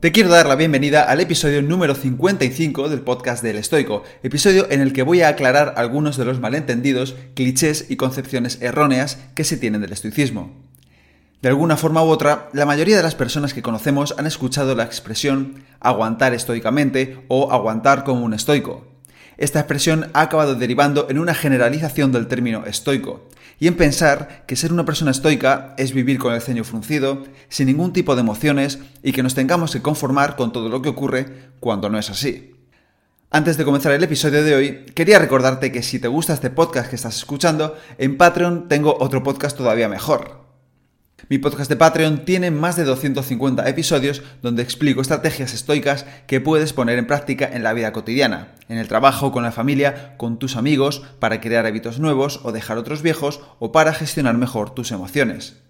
Te quiero dar la bienvenida al episodio número 55 del podcast del Estoico, episodio en el que voy a aclarar algunos de los malentendidos, clichés y concepciones erróneas que se tienen del estoicismo. De alguna forma u otra, la mayoría de las personas que conocemos han escuchado la expresión aguantar estoicamente o aguantar como un estoico. Esta expresión ha acabado derivando en una generalización del término estoico, y en pensar que ser una persona estoica es vivir con el ceño fruncido, sin ningún tipo de emociones y que nos tengamos que conformar con todo lo que ocurre cuando no es así. Antes de comenzar el episodio de hoy, quería recordarte que si te gusta este podcast que estás escuchando, en Patreon tengo otro podcast todavía mejor. Mi podcast de Patreon tiene más de 250 episodios donde explico estrategias estoicas que puedes poner en práctica en la vida cotidiana, en el trabajo, con la familia, con tus amigos, para crear hábitos nuevos o dejar otros viejos o para gestionar mejor tus emociones.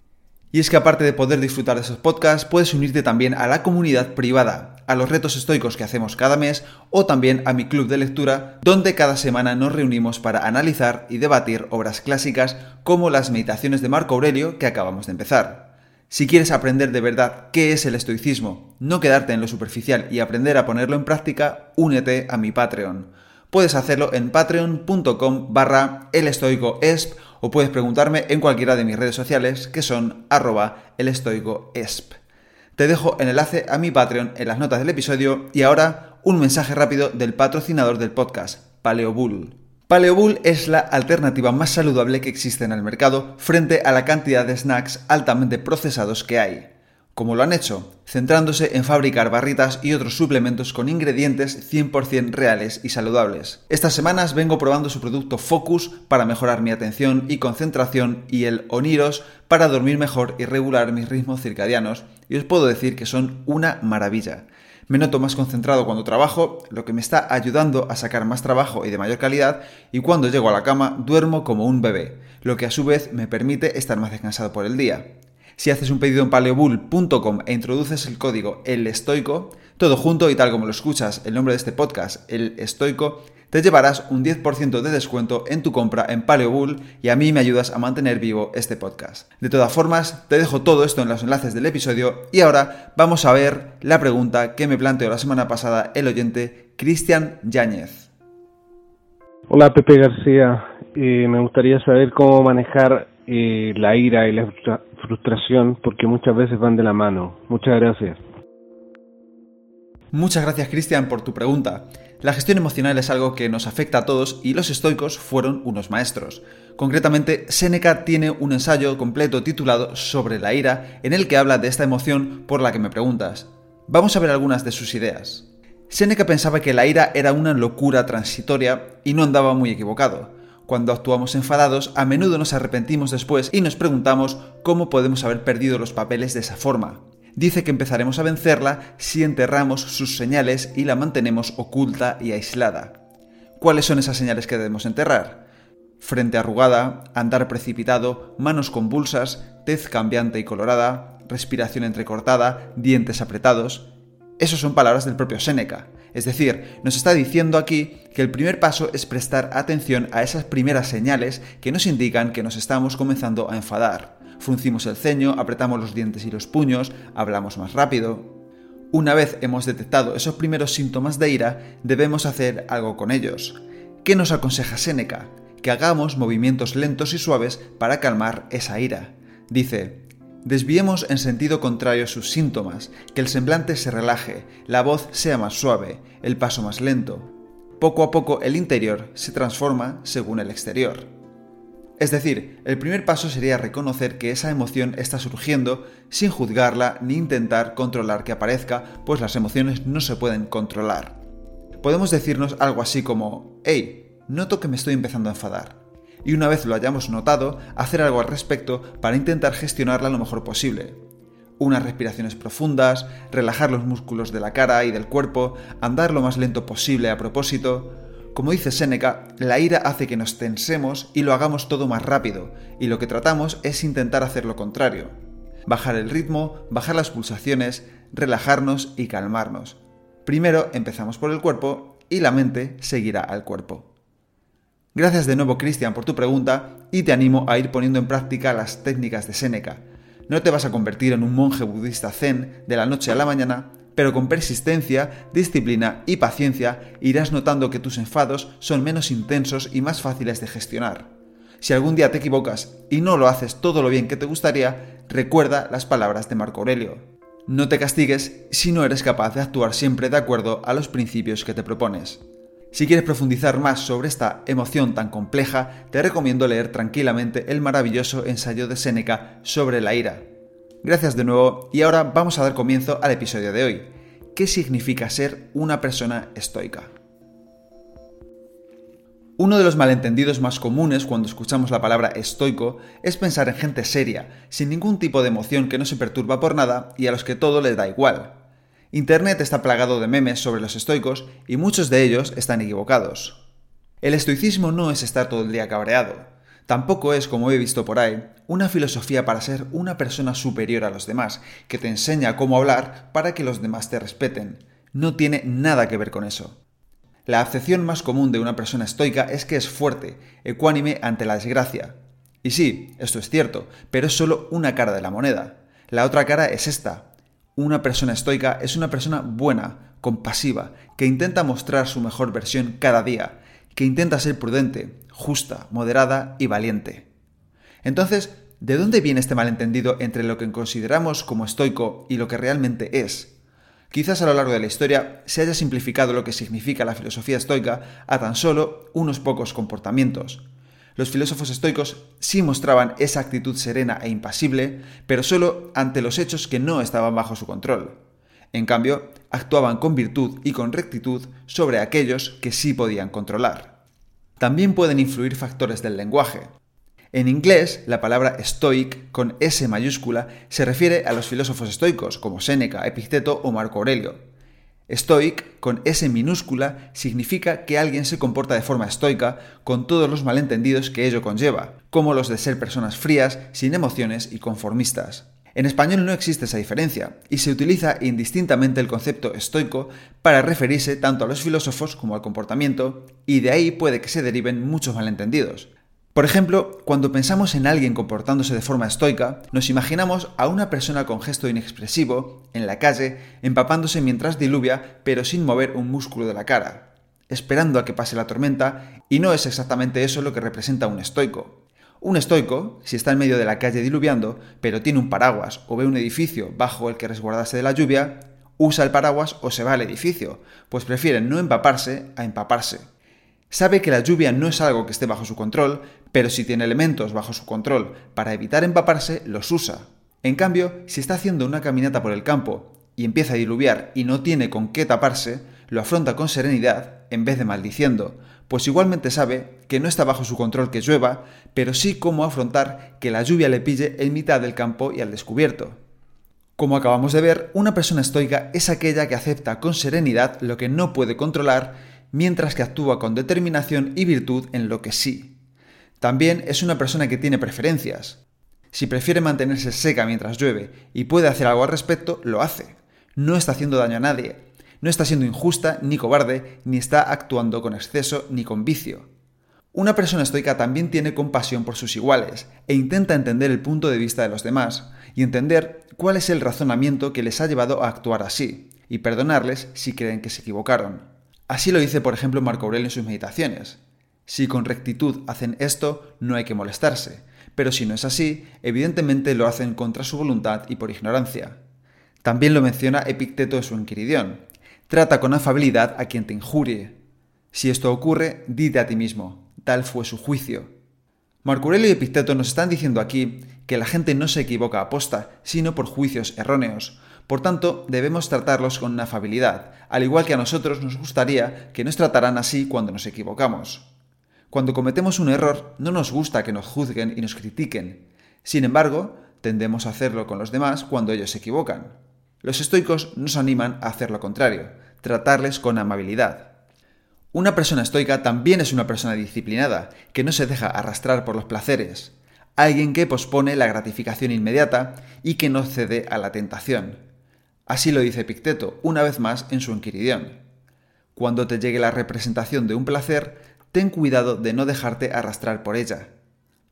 Y es que aparte de poder disfrutar de esos podcasts, puedes unirte también a la comunidad privada, a los retos estoicos que hacemos cada mes o también a mi club de lectura, donde cada semana nos reunimos para analizar y debatir obras clásicas como las meditaciones de Marco Aurelio que acabamos de empezar. Si quieres aprender de verdad qué es el estoicismo, no quedarte en lo superficial y aprender a ponerlo en práctica, únete a mi Patreon. Puedes hacerlo en patreon.com barra elestoicoesp o puedes preguntarme en cualquiera de mis redes sociales que son arroba elestoicoesp. Te dejo el enlace a mi Patreon en las notas del episodio y ahora un mensaje rápido del patrocinador del podcast, Paleobull. Paleobull es la alternativa más saludable que existe en el mercado frente a la cantidad de snacks altamente procesados que hay. ¿Cómo lo han hecho? Centrándose en fabricar barritas y otros suplementos con ingredientes 100% reales y saludables. Estas semanas vengo probando su producto Focus para mejorar mi atención y concentración y el Oniros para dormir mejor y regular mis ritmos circadianos y os puedo decir que son una maravilla. Me noto más concentrado cuando trabajo, lo que me está ayudando a sacar más trabajo y de mayor calidad, y cuando llego a la cama duermo como un bebé, lo que a su vez me permite estar más descansado por el día. Si haces un pedido en paleobull.com e introduces el código El Estoico, todo junto y tal como lo escuchas, el nombre de este podcast, El Estoico, te llevarás un 10% de descuento en tu compra en Paleobull y a mí me ayudas a mantener vivo este podcast. De todas formas, te dejo todo esto en los enlaces del episodio y ahora vamos a ver la pregunta que me planteó la semana pasada el oyente Cristian Yáñez. Hola Pepe García, me gustaría saber cómo manejar la ira y la frustración porque muchas veces van de la mano. Muchas gracias. Muchas gracias Cristian por tu pregunta. La gestión emocional es algo que nos afecta a todos y los estoicos fueron unos maestros. Concretamente, Séneca tiene un ensayo completo titulado Sobre la ira en el que habla de esta emoción por la que me preguntas. Vamos a ver algunas de sus ideas. Séneca pensaba que la ira era una locura transitoria y no andaba muy equivocado. Cuando actuamos enfadados, a menudo nos arrepentimos después y nos preguntamos cómo podemos haber perdido los papeles de esa forma. Dice que empezaremos a vencerla si enterramos sus señales y la mantenemos oculta y aislada. ¿Cuáles son esas señales que debemos enterrar? Frente arrugada, andar precipitado, manos convulsas, tez cambiante y colorada, respiración entrecortada, dientes apretados. Esas son palabras del propio Séneca. Es decir, nos está diciendo aquí que el primer paso es prestar atención a esas primeras señales que nos indican que nos estamos comenzando a enfadar. Fruncimos el ceño, apretamos los dientes y los puños, hablamos más rápido. Una vez hemos detectado esos primeros síntomas de ira, debemos hacer algo con ellos. ¿Qué nos aconseja Séneca? Que hagamos movimientos lentos y suaves para calmar esa ira. Dice, Desviemos en sentido contrario sus síntomas, que el semblante se relaje, la voz sea más suave, el paso más lento. Poco a poco el interior se transforma según el exterior. Es decir, el primer paso sería reconocer que esa emoción está surgiendo sin juzgarla ni intentar controlar que aparezca, pues las emociones no se pueden controlar. Podemos decirnos algo así como, hey, noto que me estoy empezando a enfadar y una vez lo hayamos notado, hacer algo al respecto para intentar gestionarla lo mejor posible. Unas respiraciones profundas, relajar los músculos de la cara y del cuerpo, andar lo más lento posible a propósito. Como dice Séneca, la ira hace que nos tensemos y lo hagamos todo más rápido, y lo que tratamos es intentar hacer lo contrario. Bajar el ritmo, bajar las pulsaciones, relajarnos y calmarnos. Primero empezamos por el cuerpo y la mente seguirá al cuerpo. Gracias de nuevo Cristian por tu pregunta y te animo a ir poniendo en práctica las técnicas de Séneca. No te vas a convertir en un monje budista zen de la noche a la mañana, pero con persistencia, disciplina y paciencia irás notando que tus enfados son menos intensos y más fáciles de gestionar. Si algún día te equivocas y no lo haces todo lo bien que te gustaría, recuerda las palabras de Marco Aurelio. No te castigues si no eres capaz de actuar siempre de acuerdo a los principios que te propones. Si quieres profundizar más sobre esta emoción tan compleja, te recomiendo leer tranquilamente el maravilloso ensayo de Séneca sobre la ira. Gracias de nuevo y ahora vamos a dar comienzo al episodio de hoy. ¿Qué significa ser una persona estoica? Uno de los malentendidos más comunes cuando escuchamos la palabra estoico es pensar en gente seria, sin ningún tipo de emoción que no se perturba por nada y a los que todo les da igual. Internet está plagado de memes sobre los estoicos y muchos de ellos están equivocados. El estoicismo no es estar todo el día cabreado. Tampoco es, como he visto por ahí, una filosofía para ser una persona superior a los demás, que te enseña cómo hablar para que los demás te respeten. No tiene nada que ver con eso. La acepción más común de una persona estoica es que es fuerte, ecuánime ante la desgracia. Y sí, esto es cierto, pero es solo una cara de la moneda. La otra cara es esta. Una persona estoica es una persona buena, compasiva, que intenta mostrar su mejor versión cada día, que intenta ser prudente, justa, moderada y valiente. Entonces, ¿de dónde viene este malentendido entre lo que consideramos como estoico y lo que realmente es? Quizás a lo largo de la historia se haya simplificado lo que significa la filosofía estoica a tan solo unos pocos comportamientos. Los filósofos estoicos sí mostraban esa actitud serena e impasible, pero solo ante los hechos que no estaban bajo su control. En cambio, actuaban con virtud y con rectitud sobre aquellos que sí podían controlar. También pueden influir factores del lenguaje. En inglés, la palabra stoic con S mayúscula se refiere a los filósofos estoicos como Séneca, Epicteto o Marco Aurelio. Stoic con S minúscula significa que alguien se comporta de forma estoica con todos los malentendidos que ello conlleva, como los de ser personas frías, sin emociones y conformistas. En español no existe esa diferencia, y se utiliza indistintamente el concepto estoico para referirse tanto a los filósofos como al comportamiento, y de ahí puede que se deriven muchos malentendidos. Por ejemplo, cuando pensamos en alguien comportándose de forma estoica, nos imaginamos a una persona con gesto inexpresivo, en la calle, empapándose mientras diluvia, pero sin mover un músculo de la cara, esperando a que pase la tormenta, y no es exactamente eso lo que representa un estoico. Un estoico, si está en medio de la calle diluviando, pero tiene un paraguas o ve un edificio bajo el que resguardarse de la lluvia, usa el paraguas o se va al edificio, pues prefiere no empaparse a empaparse. Sabe que la lluvia no es algo que esté bajo su control, pero si tiene elementos bajo su control para evitar empaparse, los usa. En cambio, si está haciendo una caminata por el campo y empieza a diluviar y no tiene con qué taparse, lo afronta con serenidad en vez de maldiciendo, pues igualmente sabe que no está bajo su control que llueva, pero sí cómo afrontar que la lluvia le pille en mitad del campo y al descubierto. Como acabamos de ver, una persona estoica es aquella que acepta con serenidad lo que no puede controlar, mientras que actúa con determinación y virtud en lo que sí. También es una persona que tiene preferencias. Si prefiere mantenerse seca mientras llueve y puede hacer algo al respecto, lo hace. No está haciendo daño a nadie, no está siendo injusta ni cobarde, ni está actuando con exceso ni con vicio. Una persona estoica también tiene compasión por sus iguales e intenta entender el punto de vista de los demás y entender cuál es el razonamiento que les ha llevado a actuar así y perdonarles si creen que se equivocaron. Así lo dice, por ejemplo, Marco Aurelio en sus meditaciones. Si con rectitud hacen esto, no hay que molestarse, pero si no es así, evidentemente lo hacen contra su voluntad y por ignorancia. También lo menciona Epicteto en su Enquiridión, Trata con afabilidad a quien te injurie. Si esto ocurre, dite a ti mismo, tal fue su juicio. Marco Aurelio y Epicteto nos están diciendo aquí que la gente no se equivoca a posta, sino por juicios erróneos. Por tanto, debemos tratarlos con afabilidad, al igual que a nosotros nos gustaría que nos trataran así cuando nos equivocamos. Cuando cometemos un error, no nos gusta que nos juzguen y nos critiquen. Sin embargo, tendemos a hacerlo con los demás cuando ellos se equivocan. Los estoicos nos animan a hacer lo contrario, tratarles con amabilidad. Una persona estoica también es una persona disciplinada, que no se deja arrastrar por los placeres, alguien que pospone la gratificación inmediata y que no cede a la tentación. Así lo dice Picteto una vez más en su Enquiridión. Cuando te llegue la representación de un placer, ten cuidado de no dejarte arrastrar por ella.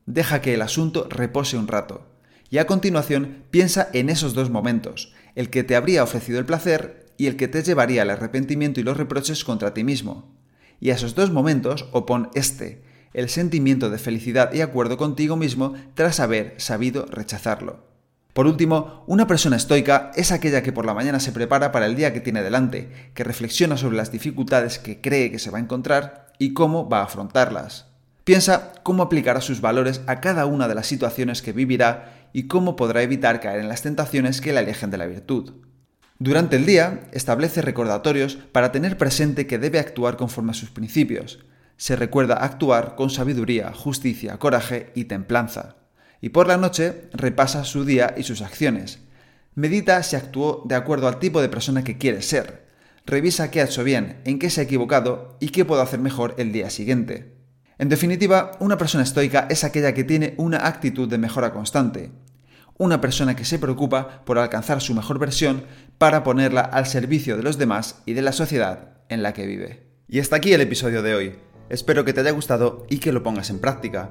Deja que el asunto repose un rato, y a continuación piensa en esos dos momentos, el que te habría ofrecido el placer y el que te llevaría al arrepentimiento y los reproches contra ti mismo y a esos dos momentos opon este, el sentimiento de felicidad y acuerdo contigo mismo tras haber sabido rechazarlo. Por último, una persona estoica es aquella que por la mañana se prepara para el día que tiene delante, que reflexiona sobre las dificultades que cree que se va a encontrar y cómo va a afrontarlas. Piensa cómo aplicará sus valores a cada una de las situaciones que vivirá y cómo podrá evitar caer en las tentaciones que le alejen de la virtud. Durante el día, establece recordatorios para tener presente que debe actuar conforme a sus principios. Se recuerda actuar con sabiduría, justicia, coraje y templanza. Y por la noche repasa su día y sus acciones. Medita si actuó de acuerdo al tipo de persona que quiere ser. Revisa qué ha hecho bien, en qué se ha equivocado y qué puedo hacer mejor el día siguiente. En definitiva, una persona estoica es aquella que tiene una actitud de mejora constante, una persona que se preocupa por alcanzar su mejor versión para ponerla al servicio de los demás y de la sociedad en la que vive. Y hasta aquí el episodio de hoy. Espero que te haya gustado y que lo pongas en práctica.